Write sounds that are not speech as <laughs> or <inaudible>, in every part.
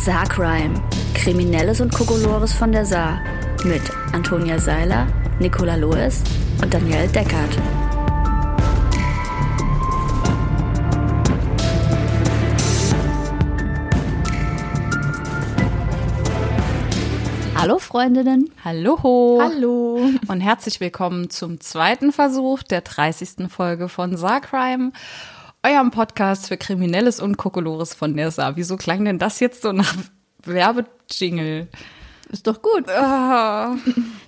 Saarcrime. Kriminelles und Kokolores von der Saar. Mit Antonia Seiler, Nicola Loes und Danielle Deckert. Hallo Freundinnen. Hallo. Hallo. Und herzlich willkommen zum zweiten Versuch der 30. Folge von Saarcrime, eurem Podcast für Kriminelles und Kokolores von Saar. Wieso klang denn das jetzt so nach Werbejingle? Ist doch gut. Ah,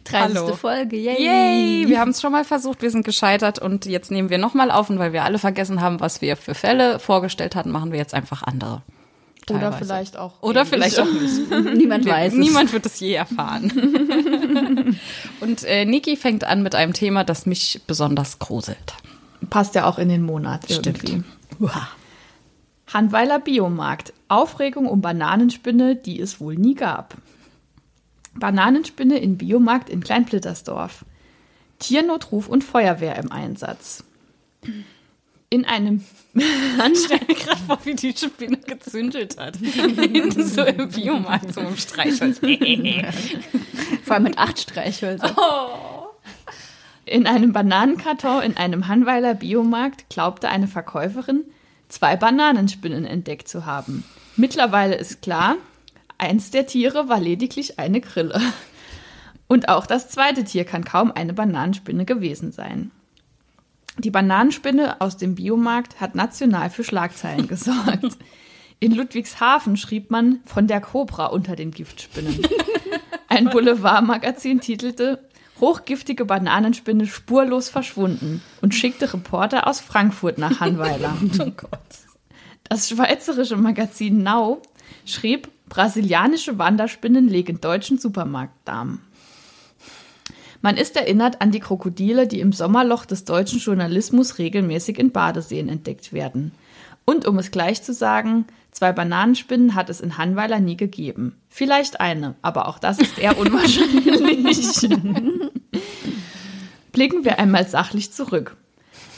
30. hallo. Folge. Yay. Yay! Wir haben es schon mal versucht, wir sind gescheitert und jetzt nehmen wir nochmal auf und weil wir alle vergessen haben, was wir für Fälle vorgestellt hatten, machen wir jetzt einfach andere. Oder Teilweise. vielleicht auch. Oder vielleicht auch nicht. <laughs> Niemand weiß. Niemand wird es je erfahren. <laughs> Und äh, Niki fängt an mit einem Thema, das mich besonders gruselt. Passt ja auch in den Monat irgendwie. Handweiler Biomarkt. Aufregung um Bananenspinne, die es wohl nie gab. Bananenspinne in Biomarkt in Kleinplittersdorf. Tiernotruf und Feuerwehr im Einsatz. In einem <laughs> mir gerade vor, wie die Spinne gezündelt hat. Hinten <laughs> so im Biomarkt, so im Streichholz. <laughs> Vor allem mit acht Streichhölzern. In einem Bananenkarton in einem Hanweiler Biomarkt glaubte eine Verkäuferin, zwei Bananenspinnen entdeckt zu haben. Mittlerweile ist klar, eins der Tiere war lediglich eine Grille. Und auch das zweite Tier kann kaum eine Bananenspinne gewesen sein. Die Bananenspinne aus dem Biomarkt hat national für Schlagzeilen gesorgt. In Ludwigshafen schrieb man von der Kobra unter den Giftspinnen. Ein <laughs> Boulevardmagazin titelte Hochgiftige Bananenspinne spurlos verschwunden und schickte Reporter aus Frankfurt nach Hanweiler. <laughs> Oh Gott. Das schweizerische Magazin Now schrieb, brasilianische Wanderspinnen legen deutschen Supermarktdamen. Man ist erinnert an die Krokodile, die im Sommerloch des deutschen Journalismus regelmäßig in Badeseen entdeckt werden. Und um es gleich zu sagen, zwei Bananenspinnen hat es in Hanweiler nie gegeben. Vielleicht eine, aber auch das ist eher unwahrscheinlich. <laughs> Blicken wir einmal sachlich zurück.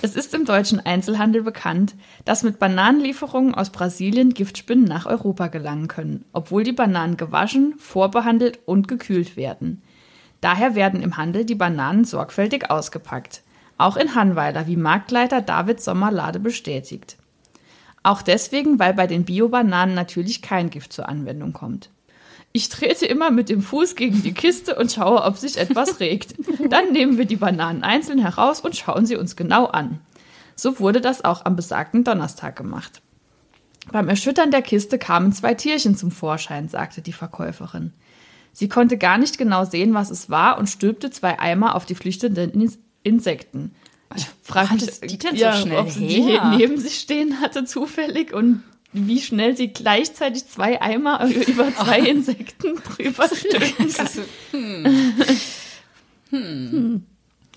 Es ist im deutschen Einzelhandel bekannt, dass mit Bananenlieferungen aus Brasilien Giftspinnen nach Europa gelangen können, obwohl die Bananen gewaschen, vorbehandelt und gekühlt werden. Daher werden im Handel die Bananen sorgfältig ausgepackt. Auch in Hanweiler, wie Marktleiter David Sommerlade bestätigt. Auch deswegen, weil bei den Bio-Bananen natürlich kein Gift zur Anwendung kommt. Ich trete immer mit dem Fuß gegen die Kiste und schaue, ob sich etwas <laughs> regt. Dann nehmen wir die Bananen einzeln heraus und schauen sie uns genau an. So wurde das auch am besagten Donnerstag gemacht. Beim Erschüttern der Kiste kamen zwei Tierchen zum Vorschein, sagte die Verkäuferin. Sie konnte gar nicht genau sehen, was es war und stülpte zwei Eimer auf die flüchtenden Ins- Insekten. Ich frage mich, die denn so ja, schnell ob sie die her? neben sich stehen hatte zufällig und wie schnell sie gleichzeitig zwei Eimer <laughs> über zwei Insekten <laughs> drüber stülpen kann. ist so, hm. Hm.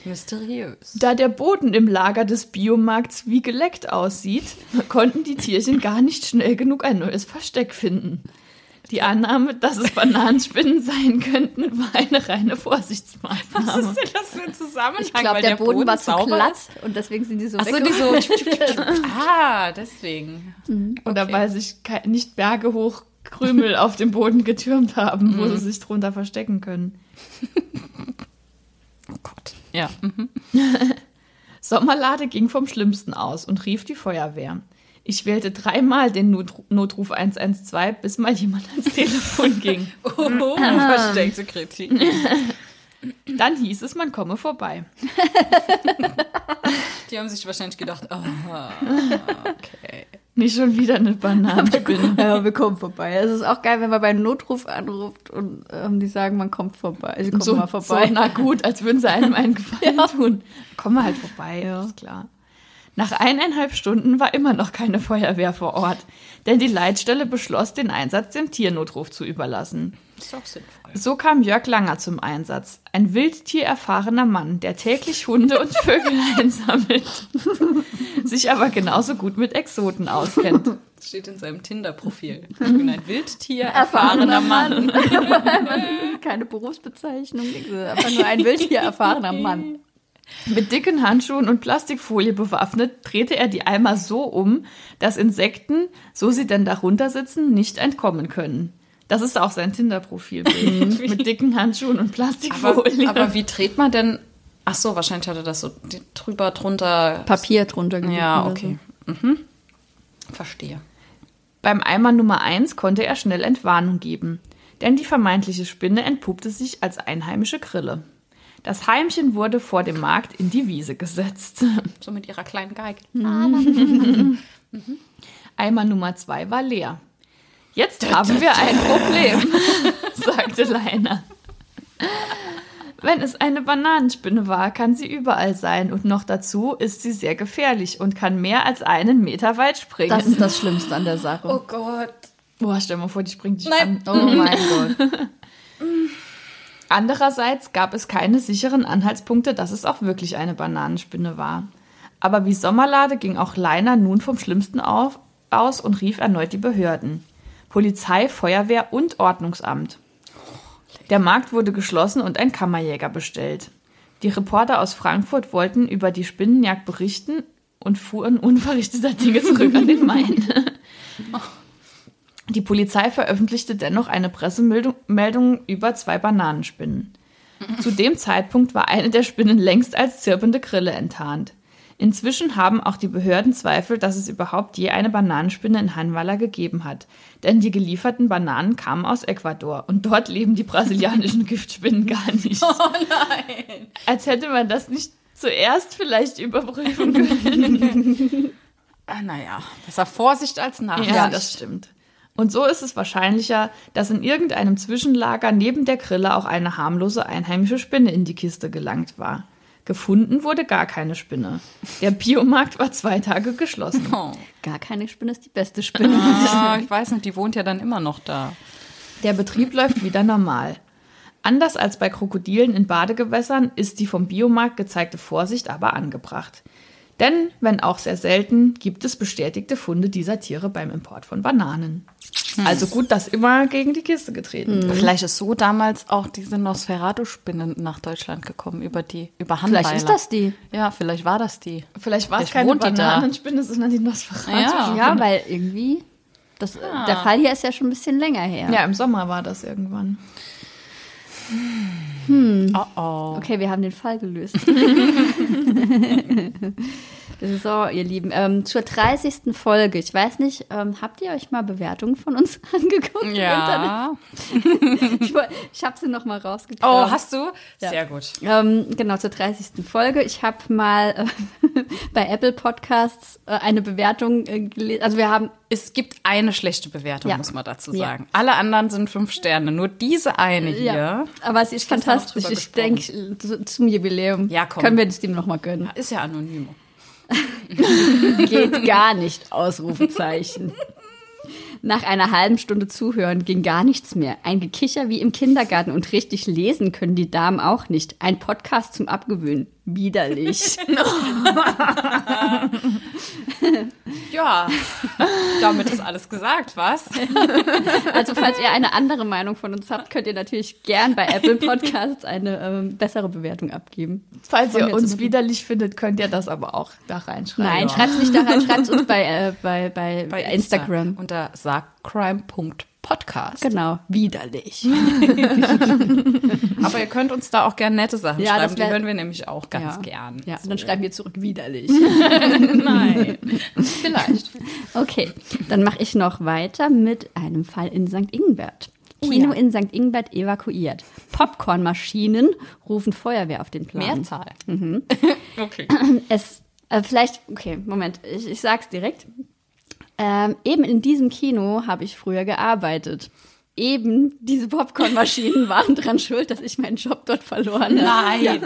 Mysteriös. Da der Boden im Lager des Biomarkts wie geleckt aussieht, konnten die Tierchen gar nicht schnell genug ein neues Versteck finden. Die Annahme, dass es Bananenspinnen sein könnten, war eine reine Was Vorsichtsmaßnahme. ist denn das für ein Zusammenhang? Ich glaube, Weil der, Boden, war zu sauber glatt ist? und deswegen sind die so Ach so, die so. <laughs> ah, deswegen. Oder Okay. weil sich nicht Berge hoch Krümel auf dem Boden getürmt haben, wo sie sich drunter verstecken können. <laughs> Oh Gott. Ja. Mhm. <laughs> Sommerlade ging vom Schlimmsten aus und rief die Feuerwehr. Ich wählte dreimal den Not Notruf 112, bis mal jemand ans <laughs> Telefon ging. Oh, <laughs> versteckte Kritik. <laughs> Dann hieß es, man komme vorbei. Die haben sich wahrscheinlich gedacht, aha, okay. Nicht schon wieder eine Bananenspinne. Ja, wir kommen vorbei. Es ist auch geil, wenn man beim Notruf anruft und ähm, die sagen, man kommt vorbei. Sie kommen so, mal vorbei. So, na gut, als würden sie einem einen Gefallen tun. Kommen wir halt vorbei, ist klar. Nach eineinhalb Stunden war immer noch keine Feuerwehr vor Ort, denn die Leitstelle beschloss, den Einsatz dem Tiernotruf zu überlassen. Ist doch sinnvoll. So kam Jörg Langer zum Einsatz, ein wildtiererfahrener Mann, der täglich Hunde und Vögel <laughs> einsammelt, sich aber genauso gut mit Exoten auskennt. Das <laughs> steht in seinem Tinder-Profil. Ich bin ein Wildtier, erfahrener Mann. <laughs> Keine Berufsbezeichnung, einfach nur ein wildtier erfahrener Mann. Mit dicken Handschuhen und Plastikfolie bewaffnet drehte er die Eimer so um, dass Insekten, so sie denn darunter sitzen, nicht entkommen können. Das ist auch sein Tinder-Profilbild. <laughs> mit dicken Handschuhen und Aber, Plastikfolie. aber wie dreht man denn? Ach so, wahrscheinlich hatte das so drüber, drunter. Papier drunter gelegt Ja, okay. Mhm. Verstehe. Beim Eimer Nummer 1 konnte er schnell Entwarnung geben, denn die vermeintliche Spinne entpuppte sich als einheimische Grille. Das Heimchen wurde vor dem Markt in die Wiese gesetzt. <laughs> So mit ihrer kleinen Geige. <laughs> Eimer Nummer 2 war leer. Jetzt haben wir ein Problem, <laughs> sagte Leiner. Wenn es eine Bananenspinne war, kann sie überall sein und noch dazu ist sie sehr gefährlich und kann mehr als einen Meter weit springen. Das ist das Schlimmste an der Sache. Oh Gott. Boah, stell mal vor, die springt dich Nein. an. Oh mein Gott. Andererseits gab es keine sicheren Anhaltspunkte, dass es auch wirklich eine Bananenspinne war. Aber wie Sommerlade ging auch Leiner nun vom Schlimmsten auf, aus und rief erneut die Behörden. Polizei, Feuerwehr und Ordnungsamt. Der Markt wurde geschlossen und ein Kammerjäger bestellt. Die Reporter aus Frankfurt wollten über die Spinnenjagd berichten und fuhren unverrichteter Dinge zurück an den Main. <laughs> Die Polizei veröffentlichte dennoch eine Pressemeldung Meldung über zwei Bananenspinnen. <laughs> Zu dem Zeitpunkt war eine der Spinnen längst als zirpende Grille enttarnt. Inzwischen haben auch die Behörden Zweifel, dass es überhaupt je eine Bananenspinne in Hanwala gegeben hat. Denn die gelieferten Bananen kamen aus Ecuador und dort leben die brasilianischen <laughs> Giftspinnen gar nicht. Oh nein! Als hätte man das nicht zuerst vielleicht überprüfen können. <laughs> Ah, naja, besser Vorsicht als Nachsicht. Ja, das stimmt. Und so ist es wahrscheinlicher, dass in irgendeinem Zwischenlager neben der Grille auch eine harmlose einheimische Spinne in die Kiste gelangt war. Gefunden wurde gar keine Spinne. Der Biomarkt war zwei Tage geschlossen. <laughs> Oh. Gar keine Spinne ist die beste Spinne. Ah, ich weiß nicht, die wohnt ja dann immer noch da. Der Betrieb läuft wieder normal. Anders als bei Krokodilen in Badegewässern ist die vom Biomarkt gezeigte Vorsicht aber angebracht. Denn, wenn auch sehr selten, gibt es bestätigte Funde dieser Tiere beim Import von Bananen. Also gut, dass immer gegen die Kiste getreten wird. Vielleicht ist so damals auch diese Nosferatu-Spinne nach Deutschland gekommen über die über Handweiler. Vielleicht ist das die. Ja, vielleicht war das die. Vielleicht war es keine. Bananenspinne, sondern die Nosferatu. Ja. Ja, weil irgendwie. Das, Der Fall hier ist ja schon ein bisschen länger her. Ja, im Sommer war das irgendwann. Oh oh. Okay, wir haben den Fall gelöst. <laughs> so, ihr Lieben, ähm, zur 30. Folge. Ich weiß nicht, ähm, habt ihr euch mal Bewertungen von uns <laughs> angeguckt? im Ja. Internet? Ich, ich habe sie noch mal rausgekramt. Oh, hast du? Ja. Sehr gut. Ähm, genau, zur 30. Folge. Ich habe mal äh, <laughs> bei Apple Podcasts äh, eine Bewertung äh, gelesen. Also wir haben, Es gibt eine schlechte Bewertung, Ja. muss man dazu Ja. sagen. Alle anderen sind fünf Sterne. Nur diese eine hier. ja, aber es ist fantastisch. Ich denke, zu- zum Jubiläum Ja, können wir das dem noch mal gönnen. Ist ja anonym. <laughs> Geht gar nicht, Ausrufezeichen. Nach einer halben Stunde Zuhören ging gar nichts mehr. Ein Gekicher wie im Kindergarten und richtig lesen können die Damen auch nicht. Ein Podcast zum Abgewöhnen. Widerlich. <laughs> <laughs> <laughs> Ja, damit ist alles gesagt, was? <laughs> Also falls ihr eine andere Meinung von uns habt, könnt ihr natürlich gern bei Apple Podcasts eine ähm, bessere Bewertung abgeben. Falls ihr uns widerlich findet, könnt ihr das aber auch da reinschreiben. Nein, schreibt's nicht da rein, schreibt's uns bei, äh, bei, bei, Bei Instagram. Insta unter sagcrime.podcast. Genau, widerlich. <laughs> Aber ihr könnt uns da auch gerne nette Sachen Ja, das schreiben. Die wär- hören wir nämlich auch ganz ja. gern. Ja, und dann schreiben wir zurück widerlich. <laughs> Nein. <laughs> Vielleicht. Okay, dann mache ich noch weiter mit einem Fall in St. Ingbert. Kino ja. in St. Ingbert evakuiert. Popcornmaschinen rufen Feuerwehr auf den Plan. Mehrzahl. Okay. Es, äh, vielleicht, okay, Moment, ich, ich sag's direkt. Ähm, eben in diesem Kino habe ich früher gearbeitet. Eben diese Popcornmaschinen <laughs> waren dran schuld, dass ich meinen Job dort verloren habe. Nein. Ja.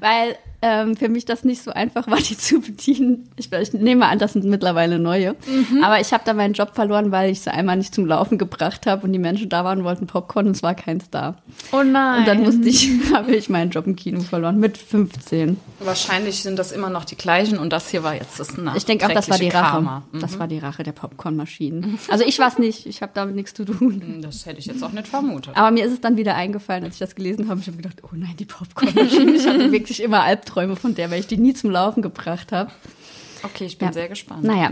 Weil ähm, für mich das nicht so einfach war, <laughs> die zu bedienen. Ich, ich nehme an, das sind mittlerweile neue. Aber ich habe da meinen Job verloren, weil ich sie einmal nicht zum Laufen gebracht habe und die Menschen da waren und wollten Popcorn und es war keins da. Oh nein. Und dann musste ich, <laughs> habe ich meinen Job im Kino verloren mit 15. Wahrscheinlich sind das immer noch die gleichen und das hier war jetzt das nach Ich denke auch, das war die Rache. Karma. Das war die Rache der Popcornmaschinen. <laughs> Also ich war es nicht, ich habe damit nichts zu tun. Das hätte ich jetzt auch nicht vermutet. Aber mir ist es dann wieder eingefallen, als ich das gelesen habe. Ich habe gedacht, oh nein, die Popcornmaschine. Ich hatte wirklich immer Albträume von der, weil ich die nie zum Laufen gebracht habe. Okay, ich bin Ja. sehr gespannt. Naja,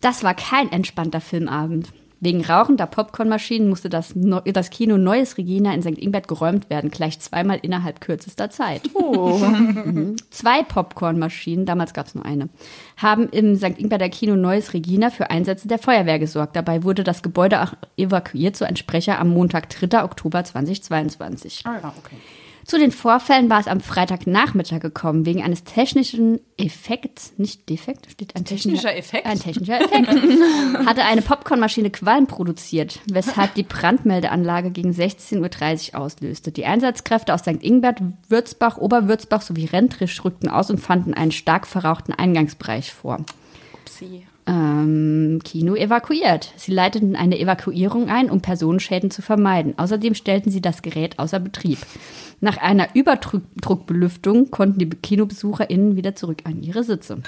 das war kein entspannter Filmabend. Wegen rauchender Popcornmaschinen musste das, Neu- das Kino Neues Regina in St. Ingbert geräumt werden, gleich zweimal innerhalb kürzester Zeit. Mhm. Zwei Popcornmaschinen, damals gab es nur eine, haben im St. Ingberter Kino Neues Regina für Einsätze der Feuerwehr gesorgt. Dabei wurde das Gebäude auch evakuiert, so ein Sprecher am Montag, 3. Oktober 2022. Ah ja, okay. Zu den Vorfällen war es am Freitagnachmittag gekommen, wegen eines technischen Effekts, nicht Defekt, steht ein Technischer Effekt? Ein technischer Effekt. <laughs> hatte eine Popcornmaschine Qualm produziert, weshalb die Brandmeldeanlage gegen 16.30 Uhr auslöste. Die Einsatzkräfte aus St. Ingbert, Würzbach, Oberwürzbach sowie Rentrisch rückten aus und fanden einen stark verrauchten Eingangsbereich vor Upsi. Ähm, Kino evakuiert. Sie leiteten eine Evakuierung ein, um Personenschäden zu vermeiden. Außerdem stellten sie das Gerät außer Betrieb. Nach einer Überdruckbelüftung konnten die KinobesucherInnen wieder zurück an ihre Sitze.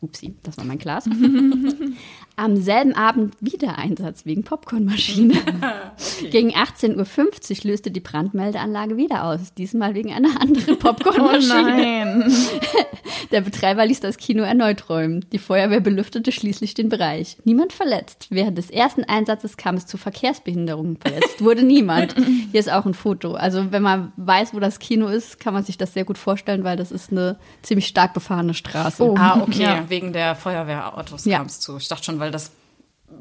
Upsi, das war mein Glas. <laughs> Am selben Abend wieder Einsatz wegen Popcornmaschine. <laughs> <laughs> Gegen 18.50 Uhr löste die Brandmeldeanlage wieder aus. Diesmal wegen einer anderen <laughs> Oh Popcornmaschine. nein. Der Betreiber ließ das Kino erneut räumen. Die Feuerwehr belüftete schließlich den Bereich. Niemand verletzt. Während des ersten Einsatzes kam es zu Verkehrsbehinderungen. Verletzt wurde niemand. Hier ist auch ein Foto. Also wenn man weiß, wo das Kino ist, kann man sich das sehr gut vorstellen, weil das ist eine ziemlich stark befahrene Straße. Oh. Ah, okay, Ja. wegen der Feuerwehrautos Ja. kam es zu. Ich dachte schon, weil das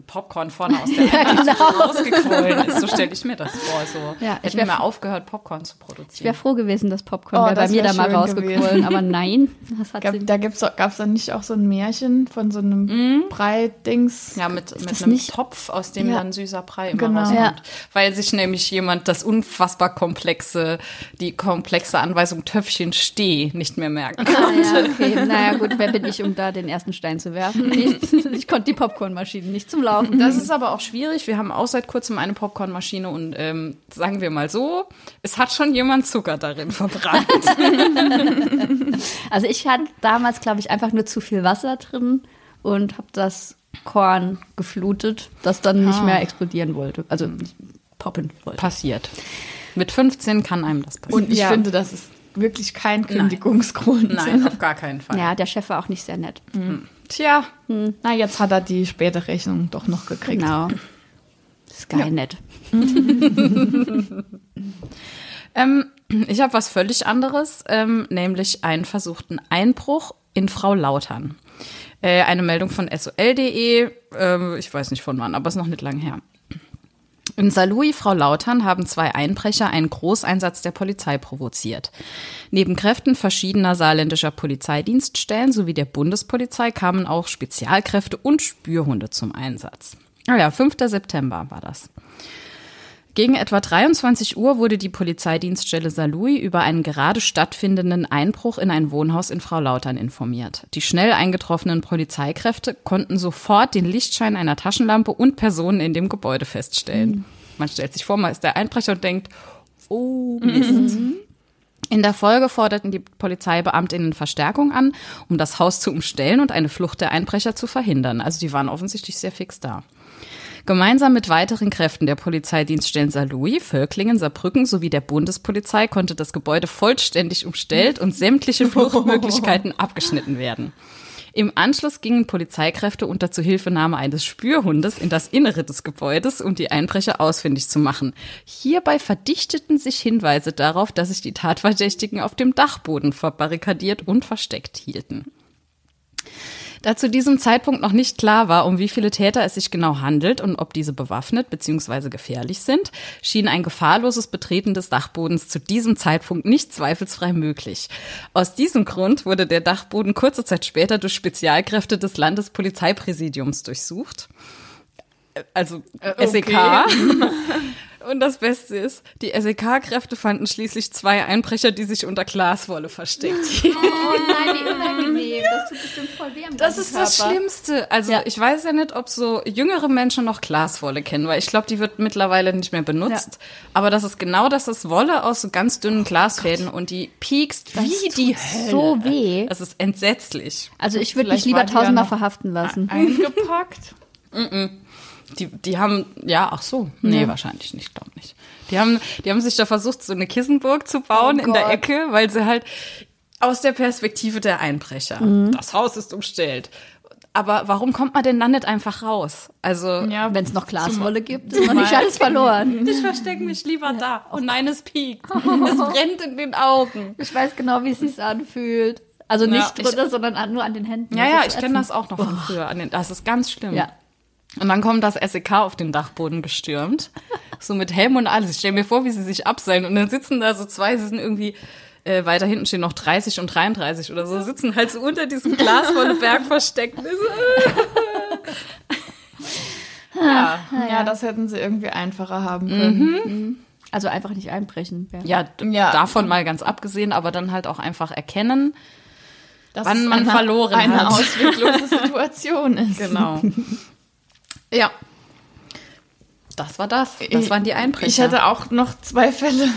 Popcorn vorne aus der <laughs> Einrichtung rausgequollen ist. So stelle ich mir das vor. So Ja, ich hätten wär- wir mal aufgehört, Popcorn zu Ich wäre produzieren. froh gewesen, das Popcorn Oh, wäre bei mir wär da mal rausgequollen. gewesen. Aber nein, das hat Gab, sie da gibt's doch, gab's dann nicht auch so ein Märchen von so einem Brei-Dings? Ja, mit, mit einem nicht- Topf, aus dem Ja. dann süßer Brei immer Genau. rauskommt. Ja. Weil sich nämlich jemand das unfassbar komplexe, die komplexe Anweisung Töpfchen steh nicht mehr merken kann. Ah, ja, okay. Naja, gut, wer bin ich, um da den ersten Stein zu werfen? <laughs> Nichts. Ich konnte die Popcornmaschine nicht zum Laufen. Das ist aber auch schwierig. Wir haben auch seit kurzem eine Popcornmaschine und ähm, sagen wir mal so, es hat schon jemand Zucker darin verbrannt. <laughs> Also ich hatte damals, glaube ich, einfach nur zu viel Wasser drin und habe das Korn geflutet, das dann nicht mehr explodieren wollte. Also nicht poppen wollte. Passiert. Mit 15 kann einem das passieren. Und ich Ja. finde, das ist wirklich kein Kündigungsgrund. Nein, auf gar keinen Fall. Ja, der Chef war auch nicht sehr nett. Tja, Na, jetzt hat er die späte Rechnung doch noch gekriegt. Genau. Skynet. <laughs> Ähm, ich habe was völlig anderes, ähm, nämlich einen versuchten Einbruch in Frau Lautern. Äh, eine Meldung von sol.de, äh, ich weiß nicht von wann, aber ist noch nicht lang her. In Saarlouis, Frau Lautern, haben zwei Einbrecher einen Großeinsatz der Polizei provoziert. Neben Kräften verschiedener saarländischer Polizeidienststellen sowie der Bundespolizei kamen auch Spezialkräfte und Spürhunde zum Einsatz. Ah ja, 5. September war das. Gegen etwa 23 Uhr wurde die Polizeidienststelle Saarlouis über einen gerade stattfindenden Einbruch in ein Wohnhaus in Frau Lautern informiert. Die schnell eingetroffenen Polizeikräfte konnten sofort den Lichtschein einer Taschenlampe und Personen in dem Gebäude feststellen. Man stellt sich vor, man ist der Einbrecher und denkt, oh Mist. In der Folge forderten die Polizeibeamtinnen Verstärkung an, um das Haus zu umstellen und eine Flucht der Einbrecher zu verhindern. Also die waren offensichtlich sehr fix da. Gemeinsam mit weiteren Kräften der Polizeidienststellen Saarlouis, Völklingen, Saarbrücken sowie der Bundespolizei konnte das Gebäude vollständig umstellt und sämtliche Fluchtmöglichkeiten <laughs> abgeschnitten werden. Im Anschluss gingen Polizeikräfte unter Zuhilfenahme eines Spürhundes in das Innere des Gebäudes, um die Einbrecher ausfindig zu machen. Hierbei verdichteten sich Hinweise darauf, dass sich die Tatverdächtigen auf dem Dachboden verbarrikadiert und versteckt hielten. Da zu diesem Zeitpunkt noch nicht klar war, um wie viele Täter es sich genau handelt und ob diese bewaffnet bzw. gefährlich sind, schien ein gefahrloses Betreten des Dachbodens zu diesem Zeitpunkt nicht zweifelsfrei möglich. Aus diesem Grund wurde der Dachboden kurze Zeit später durch Spezialkräfte des Landespolizeipräsidiums durchsucht. Also SEK. <laughs> Und das Beste ist, die SEK-Kräfte fanden schließlich zwei Einbrecher, die sich unter Glaswolle versteckt hielten. Oh nein, wie unangenehm. Das tut bestimmt voll weh am Das ist das Schlimmste. Also Ja. ich weiß ja nicht, ob so jüngere Menschen noch Glaswolle kennen, weil ich glaube, die wird mittlerweile nicht mehr benutzt. Aber das ist genau das, ist Wolle aus so ganz dünnen Glasfäden und die piekst wie die Hölle. so weh. Das ist entsetzlich. Also ich würde mich lieber ja tausendmal verhaften lassen. Eingepackt. <laughs> Die, die haben, ja, ach so, nee, wahrscheinlich nicht, glaube nicht. Die haben, die haben sich da versucht, so eine Kissenburg zu bauen Oh in der. Ecke, weil sie halt aus der Perspektive der Einbrecher, Mhm. das Haus ist umstellt. aber warum kommt man denn dann nicht einfach raus? Also, Ja, Wenn es noch Glaswolle gibt, ist noch nicht alles verloren. ich verstecke mich lieber da. Oh nein, es piekt. <laughs> Es brennt in den Augen. Ich weiß genau, wie es sich anfühlt. Also nicht Ja, ich- drunter, sondern an, nur an den Händen. Ja, ja, ich kenne das auch noch von früher. An den- Das ist ganz schlimm. Ja. Und dann kommt das SEK auf den Dachboden gestürmt. <laughs> So mit Helm und alles. Ich stelle mir vor, wie sie sich abseilen. Und dann sitzen da so zwei, sie sind irgendwie, äh, weiter hinten stehen noch 30 und 33 oder so, sitzen halt so unter diesem glasvollen <laughs> Berg versteckt. <laughs> ja, ja, das hätten sie irgendwie einfacher haben können. Also einfach nicht einbrechen. Ja. ja, Ja. davon mal ganz abgesehen, aber dann halt auch einfach erkennen. Dass Wann man eine, verloren eine hat. ausweglose Situation ist. Genau. Ja. Das war das. Das waren die Einbrecher. Ich hatte auch noch zwei Fälle,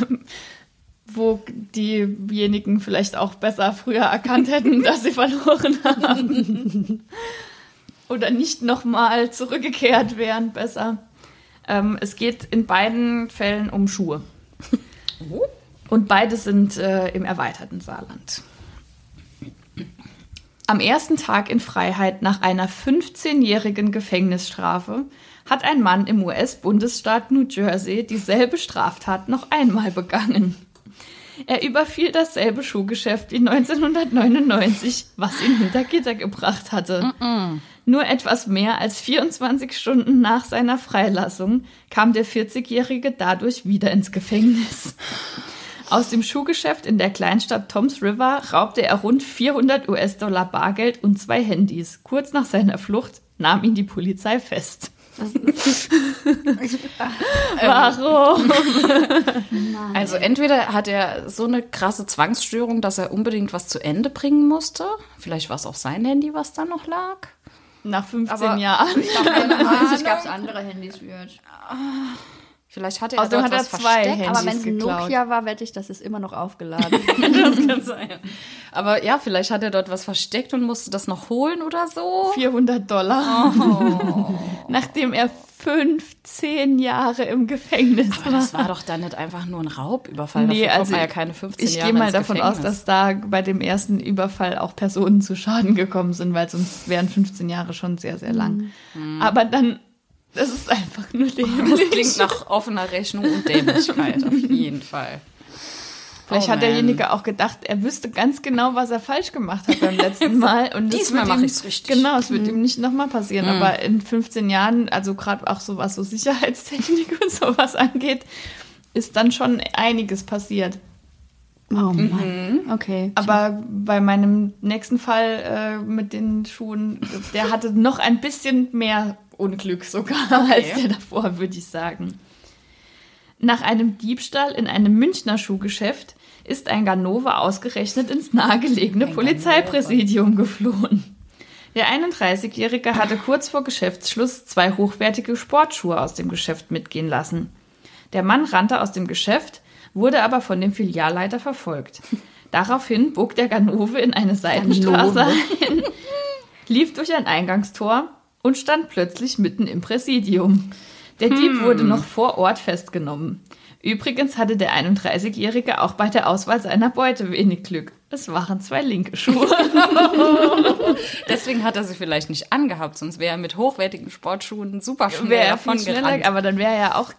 wo diejenigen vielleicht auch besser früher erkannt hätten, <laughs> dass sie verloren haben. Oder nicht nochmal zurückgekehrt wären, besser. Ähm, es geht in beiden Fällen um Schuhe. Und beide sind äh, im erweiterten Saarland. Am ersten Tag in Freiheit nach einer 15-jährigen Gefängnisstrafe hat ein Mann im US-Bundesstaat New Jersey dieselbe Straftat noch einmal begangen. Er überfiel dasselbe Schuhgeschäft wie 1999, was ihn hinter Gitter gebracht hatte. Nur etwas mehr als 24 Stunden nach seiner Freilassung kam der 40-Jährige dadurch wieder ins Gefängnis. Aus dem Schuhgeschäft in der Kleinstadt Toms River raubte er rund 400 US-Dollar Bargeld und zwei Handys. Kurz nach seiner Flucht nahm ihn die Polizei fest. <laughs> Warum? <laughs> Also entweder hat er so eine krasse Zwangsstörung, dass er unbedingt was zu Ende bringen musste. Vielleicht war es auch sein Handy, was da noch lag. Nach 15 Aber- Jahren. Ich <laughs> gab es andere Handys wird. Vielleicht hat er Außerdem dort hat er was zwei versteckt. Handys Aber wenn es. Nokia war, wette ich, das ist immer noch aufgeladen. <laughs> Das kann sein. Aber ja, vielleicht hat er dort was versteckt und musste das noch holen oder so. 400 Dollar. <laughs> Nachdem er 15 Jahre im Gefängnis Aber war. das war doch dann nicht einfach nur ein Raubüberfall. Nee, Dafür also man ja keine 15 Ich Jahre gehe mal davon aus, Gefängnis. dass da bei dem ersten Überfall auch Personen zu Schaden gekommen sind, weil sonst wären 15 Jahre schon sehr, sehr lang. Aber dann, das ist einfach nur Das dämlich. klingt nach offener Rechnung und Dämlichkeit, auf jeden Fall. Vielleicht Oh, hat derjenige auch gedacht, er wüsste ganz genau, was er falsch gemacht hat beim letzten <laughs> Mal. Und das Diesmal wird mach ihm- ich's richtig. Genau, es wird ihm nicht nochmal passieren. Aber in 15 Jahren, also gerade auch so was so Sicherheitstechnik <laughs> und sowas angeht, ist dann schon einiges passiert. Oh Mann. Okay. Aber bei meinem nächsten Fall äh, mit den Schuhen, der hatte noch ein bisschen mehr Unglück sogar <laughs> als der davor, würde ich sagen. Nach einem Diebstahl in einem Münchner Schuhgeschäft ist ein Ganove ausgerechnet ins nahegelegene Polizeipräsidium geflohen. Der 31-Jährige hatte kurz vor Geschäftsschluss zwei hochwertige Sportschuhe aus dem Geschäft mitgehen lassen. Der Mann rannte aus dem Geschäft, wurde aber von dem Filialleiter verfolgt. Daraufhin bog der Ganove in eine Seitenstraße ein, lief durch ein Eingangstor und stand plötzlich mitten im Präsidium. Der Dieb wurde noch vor Ort festgenommen. Übrigens hatte der 31-Jährige auch bei der Auswahl seiner Beute wenig Glück. Es waren zwei linke Schuhe. <laughs> Deswegen hat er sie vielleicht nicht angehabt, sonst wäre er mit hochwertigen Sportschuhen super schnell Wäre er davon gerannt. aber dann wäre er ja auch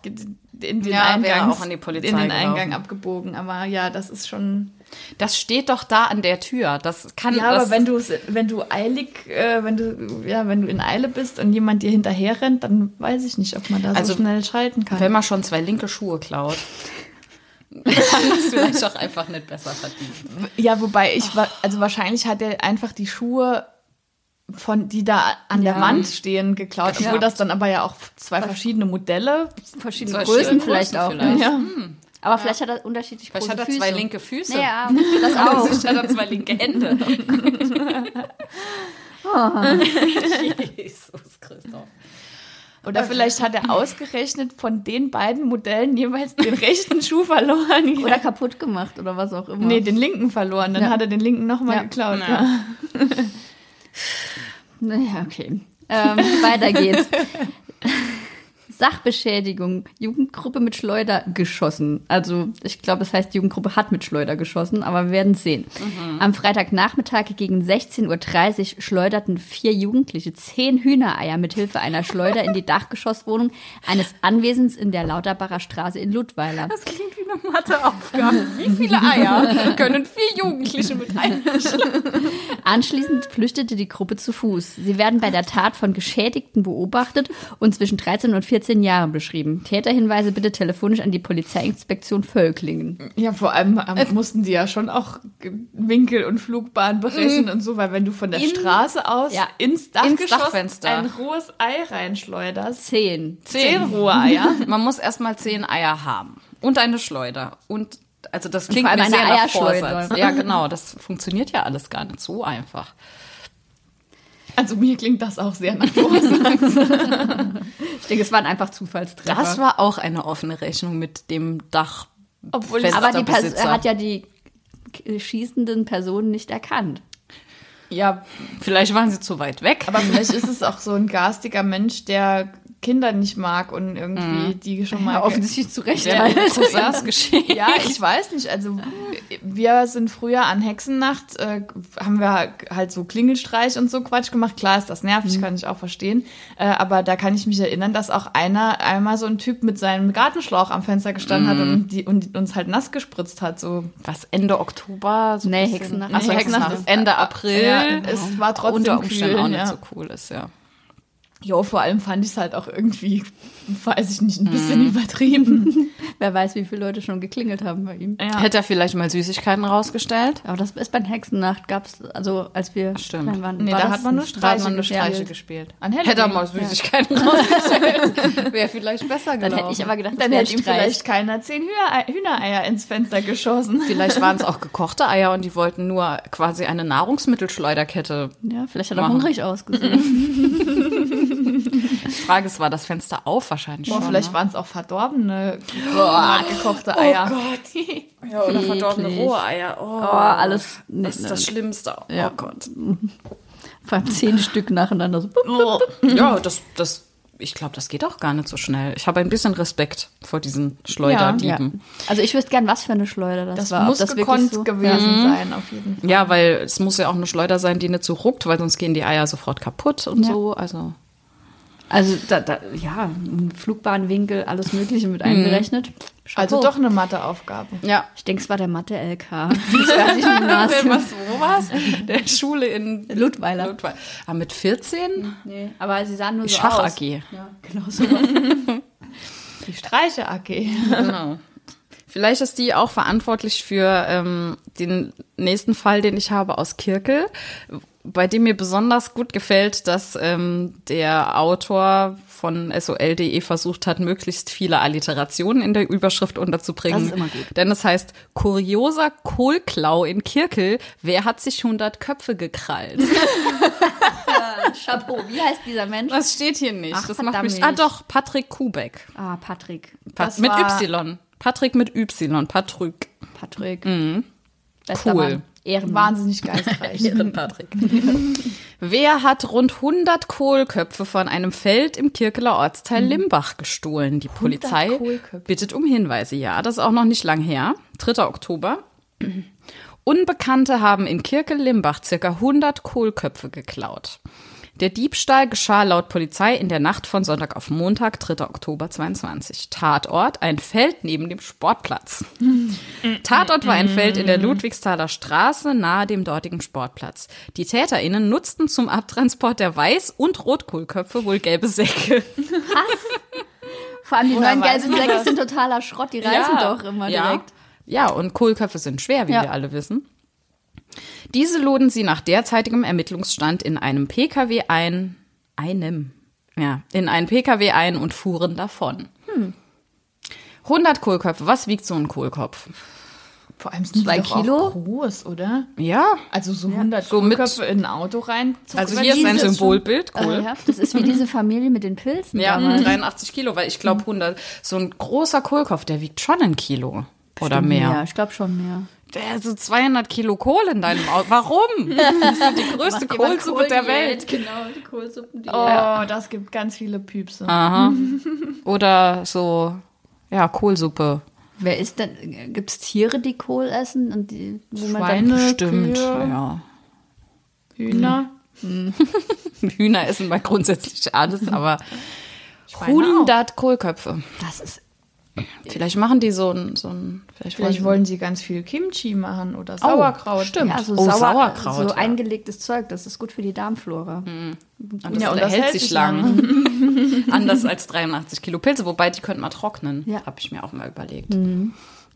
in den, Ja, wäre Eingang, auch an die Polizei in den. Eingang abgebogen. Aber ja, das ist schon. Das steht doch da an der Tür. Das kann Ja, das, aber wenn du wenn du eilig, äh, wenn du ja, wenn du in Eile bist und jemand dir hinterher rennt, dann weiß ich nicht, ob man da Also, so schnell schalten kann. wenn man schon zwei linke Schuhe klaut, <laughs> dann ist vielleicht auch einfach nicht besser verdient. Ja, wobei ich also wahrscheinlich hat er einfach die Schuhe von die da an der Ja. Wand stehen geklaut, obwohl das dann aber ja auch zwei verschiedene Modelle. Verschiedene Zwei Größen Größen vielleicht auch. vielleicht. Ja. Aber vielleicht hat er unterschiedlich Vielleicht große hat er Füße. zwei linke Füße. Ja, <laughs> das auch. Vielleicht hat er zwei linke Hände. <laughs> <laughs> Jesus Christoph. Oder vielleicht hat er ausgerechnet von den beiden Modellen jeweils den rechten Schuh verloren. Oder kaputt gemacht oder was auch immer. nee, den linken verloren. Dann Ja. hat er den linken nochmal Ja. geklaut. Ja. Ja. Naja, okay. Ähm, weiter geht's. <laughs> Sachbeschädigung. Jugendgruppe mit Schleuder geschossen. Also ich glaube, es heißt, Jugendgruppe hat mit Schleuder geschossen, aber wir werden es sehen. Am Freitagnachmittag gegen 16.30 Uhr schleuderten vier Jugendliche zehn Hühnereier mit Hilfe einer Schleuder in die Dachgeschosswohnung eines Anwesens in der Lauterbacher Straße in Ludweiler. Das klingt wie eine Matheaufgabe. Wie viele Eier können vier Jugendliche mit einem Anschließend flüchtete die Gruppe zu Fuß. Sie werden bei der Tat von Geschädigten beobachtet und zwischen 13 und 14 Jahren beschrieben. Täterhinweise bitte telefonisch an die Polizeiinspektion Völklingen. Ja, vor allem ähm, mussten die ja schon auch Winkel und Flugbahn berechnen und so, weil wenn du von der In- Straße aus Ja, ins Dachgeschoss Dachfenster. ein rohes Ei reinschleuderst. Zehn. Zehn rohe Eier. <laughs> Man muss erstmal zehn Eier haben. Und eine Schleuder. Und also das klingt mir sehr nach Eierschleuder. Vorsatz. Ja, genau. Das funktioniert ja alles gar nicht so einfach. Also mir klingt das auch sehr nach Vorsatz. <laughs> Ich denke, es waren einfach Zufallstreffer. Das war auch eine offene Rechnung mit dem Dach. Obwohl Aber die er hat ja die schießenden Personen nicht erkannt. ja, Vielleicht waren sie zu weit weg. aber vielleicht ist es auch so ein garstiger Mensch, der Kinder nicht mag und irgendwie die schon mal. Ja, offensichtlich zu Recht. ja, halt. Geschehen. Ja, ich weiß nicht. Also wir sind früher an Hexennacht, äh, haben wir halt so Klingelstreich und so Quatsch gemacht. Klar ist das nervig, kann ich auch verstehen. Äh, aber da kann ich mich erinnern, dass auch einer einmal so ein Typ mit seinem Gartenschlauch am Fenster gestanden hat und, die, und uns halt nass gespritzt hat. So Was, Ende Oktober? So Nee, Hexennacht. Achso, Nee, Hexennacht Hexennacht ist Ende April. Ja, es war trotzdem Unter Umständen kühl, auch nicht ja. so cool ist, ja. Jo, vor allem fand ich es halt auch irgendwie, weiß ich nicht, ein bisschen übertrieben. <laughs> Wer weiß, wie viele Leute schon geklingelt haben bei ihm. Ja. Hätte er vielleicht mal Süßigkeiten rausgestellt? Aber das ist bei Hexennacht, gab es, also als wir Stimmt. klein waren. Nee, war da hat man nur hat man nur Streiche Streiche gespielt. gespielt. Hätte er mal Süßigkeiten <laughs> rausgestellt. Wäre vielleicht besser Dann gelaufen. hätte ich aber gedacht, Dann hätte ihm vielleicht keiner zehn Hühnereier, Hühnereier ins Fenster geschossen. Vielleicht <laughs> waren es auch gekochte Eier und die wollten nur quasi eine Nahrungsmittelschleuderkette. Ja, vielleicht hat er Machen. hungrig ausgesehen. Frage ist, war das Fenster auf? Wahrscheinlich Boah, schon. vielleicht ne? waren es auch verdorbene, hart gekochte Eier. Gott. Ja, oder verdorbene rohe Eier. Oh, Oh, alles. Das ist das Schlimmste. Ja. Oh Gott. Vor allem zehn Stück nacheinander. So. Ja, das, das, ich glaube, das geht auch gar nicht so schnell. Ich habe ein bisschen Respekt vor diesen Ja. Schleuderdieben. Also ich wüsste gern, was für eine Schleuder das, Das war. muss das gekonnt wirklich so, gewesen sein, auf jeden Fall. Ja. weil es muss ja auch eine Schleuder sein, die nicht so ruckt, weil sonst gehen die Eier sofort kaputt und Ja. so. Also Also da, da, ja, Flugbahnwinkel, alles Mögliche mit eingerechnet. Also Chapeau. doch eine Matheaufgabe. ja. Ich denke, es war der Mathe-LK. <laughs> Was, wo war's? Der Schule in Ludweiler. Ludwig. Ah, mit 14? Nee, aber sie sahen nur Die so Schach aus. AG. Ja, genau sowas. <laughs> Die Streiche AG. Genau. Vielleicht ist die auch verantwortlich für ähm, den nächsten Fall, den ich habe aus Kirkel, bei dem mir besonders gut gefällt, dass ähm, der Autor von sol.de versucht hat, möglichst viele Alliterationen in der Überschrift unterzubringen. Das ist immer gut. Denn es heißt, kurioser Kohlklau in Kirkel, wer hat sich 100 Köpfe gekrallt? <laughs> Chapeau. Wie heißt dieser Mensch? Das steht hier nicht. Ach, das macht mich. Ah doch, Patrick Kubeck. Ah, Patrick. Pa Das mit war- Y. Patrick mit Y. Patrick. Patrick. Mhm. Cool. Mann. Ehrenmann. Wahnsinnig <laughs> geistreich. Patrick. Wer hat rund 100 Kohlköpfe von einem Feld im Kirkeler Ortsteil Limbach gestohlen? Die Polizei bittet um Hinweise. Ja, das ist auch noch nicht lang her. 3. Oktober. Unbekannte haben in Kirkel-Limbach circa 100 Kohlköpfe geklaut. Der Diebstahl geschah laut Polizei in der Nacht von Sonntag auf Montag, 3. Oktober 22. Tatort ein Feld neben dem Sportplatz. Tatort war ein Feld in der Ludwigsthaler Straße nahe dem dortigen Sportplatz. Die TäterInnen nutzten zum Abtransport der Weiß- und Rotkohlköpfe wohl gelbe Säcke. Vor allem die neuen weiß gelben Säcke sind totaler Schrott. Die reißen doch immer ja. direkt. Ja, und Kohlköpfe sind schwer, wie Ja. wir alle wissen. Diese luden sie nach derzeitigem Ermittlungsstand in einem PKW ein, einem, ja, in einen PKW ein und fuhren davon. Hm. 100 Kohlköpfe, was wiegt so ein Kohlkopf? Vor allem sind Zwei die doch Kilo? auch groß, oder? Ja, Also so 100 So mit- Kohlköpfe in ein Auto rein. zu also hier ist ein Symbolbild, cool. ja. Das ist wie diese Familie mit den Pilzen Ja, damals. 83 Kilo, weil ich glaube 100, so ein großer Kohlkopf, der wiegt schon ein Kilo oder Bestimmt mehr. Ich glaube schon mehr. Der so 200 Kilo Kohl in deinem Auto. Warum? <laughs> Das ist die größte Kohlsuppe der? Welt. Genau, die Kohlsuppen. Die Oh, das gibt ganz viele Püpse. Aha. <laughs> Oder so, ja, Kohlsuppe. Wer ist denn, gibt es Tiere, die Kohl essen? Und die, Schweine, Stimmt, Kühe, ja. Hühner. <laughs> Hühner essen mal grundsätzlich alles, aber Schweine 100 Kohlköpfe. Das ist, Vielleicht machen die so ein, so ein vielleicht, Vielleicht wollen sie ganz viel Kimchi machen oder Sauerkraut. stimmt. ja, so Oh, Sauer, Sauerkraut, so eingelegtes Zeug, das ist gut für die Darmflora. Und das, Ja, und das hält sich lang. <laughs> Anders als 83 Kilo Pilze, wobei die könnten man trocknen. Ja. Habe ich mir auch mal überlegt.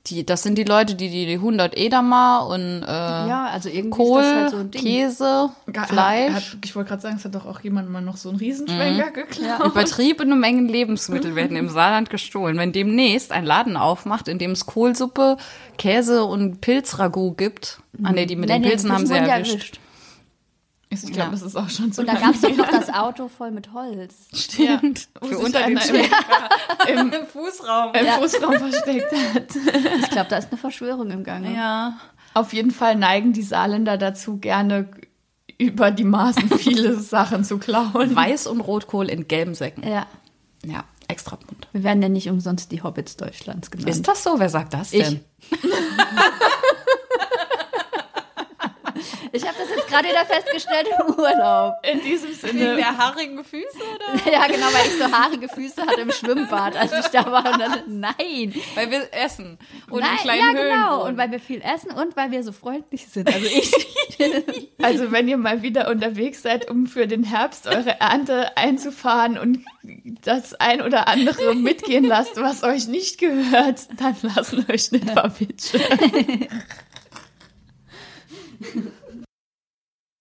Die, das sind die Leute, die die 100 Edamer und äh, Ja, also irgendwie Kohl, ist das halt so ein Ding. Käse, Ga- Fleisch. Hat, hat, ich wollte gerade sagen, es hat doch auch jemand mal noch so einen Riesenschwenker geklaut. Übertriebene Mengen Lebensmittel werden im Saarland gestohlen. Wenn demnächst ein Laden aufmacht, in dem es Kohlsuppe, Käse und Pilzragout gibt, ah nee, die mit den Nee, nee, Pilzen haben sie ja erwischt. Ich glaube, Ja. das ist auch schon so Und da gab es doch noch das Auto voll mit Holz. <laughs> Stimmt. Wo Für unter Schwenker. im, <laughs> im, Im Fußraum. im Fußraum versteckt hat. <laughs> Ich glaube, da ist eine Verschwörung im Gange. Ja. Auf jeden Fall neigen die Saarländer dazu, gerne über die Maßen viele Sachen zu klauen. Weiß- und Rotkohl in gelben Säcken. Ja. Ja, extra bunt. Wir werden ja nicht umsonst die Hobbits Deutschlands genannt. Ist das so? Wer sagt das denn? Ich jetzt gerade wieder festgestellt im Urlaub. In diesem Sinne. haarigen Füße, oder? <laughs> Ja, genau, weil ich so haarige Füße hatte im Schwimmbad, als ich da war. Und dann, nein. Weil wir essen. Und nein, in kleinen ja, Höhlen genau. wohnen. Und weil wir viel essen und weil wir so freundlich sind. Also ich. <laughs> Also wenn ihr mal wieder unterwegs seid, um für den Herbst eure Ernte einzufahren und das ein oder andere mitgehen lasst, was euch nicht gehört, dann lassen euch nicht verwitschen. <laughs>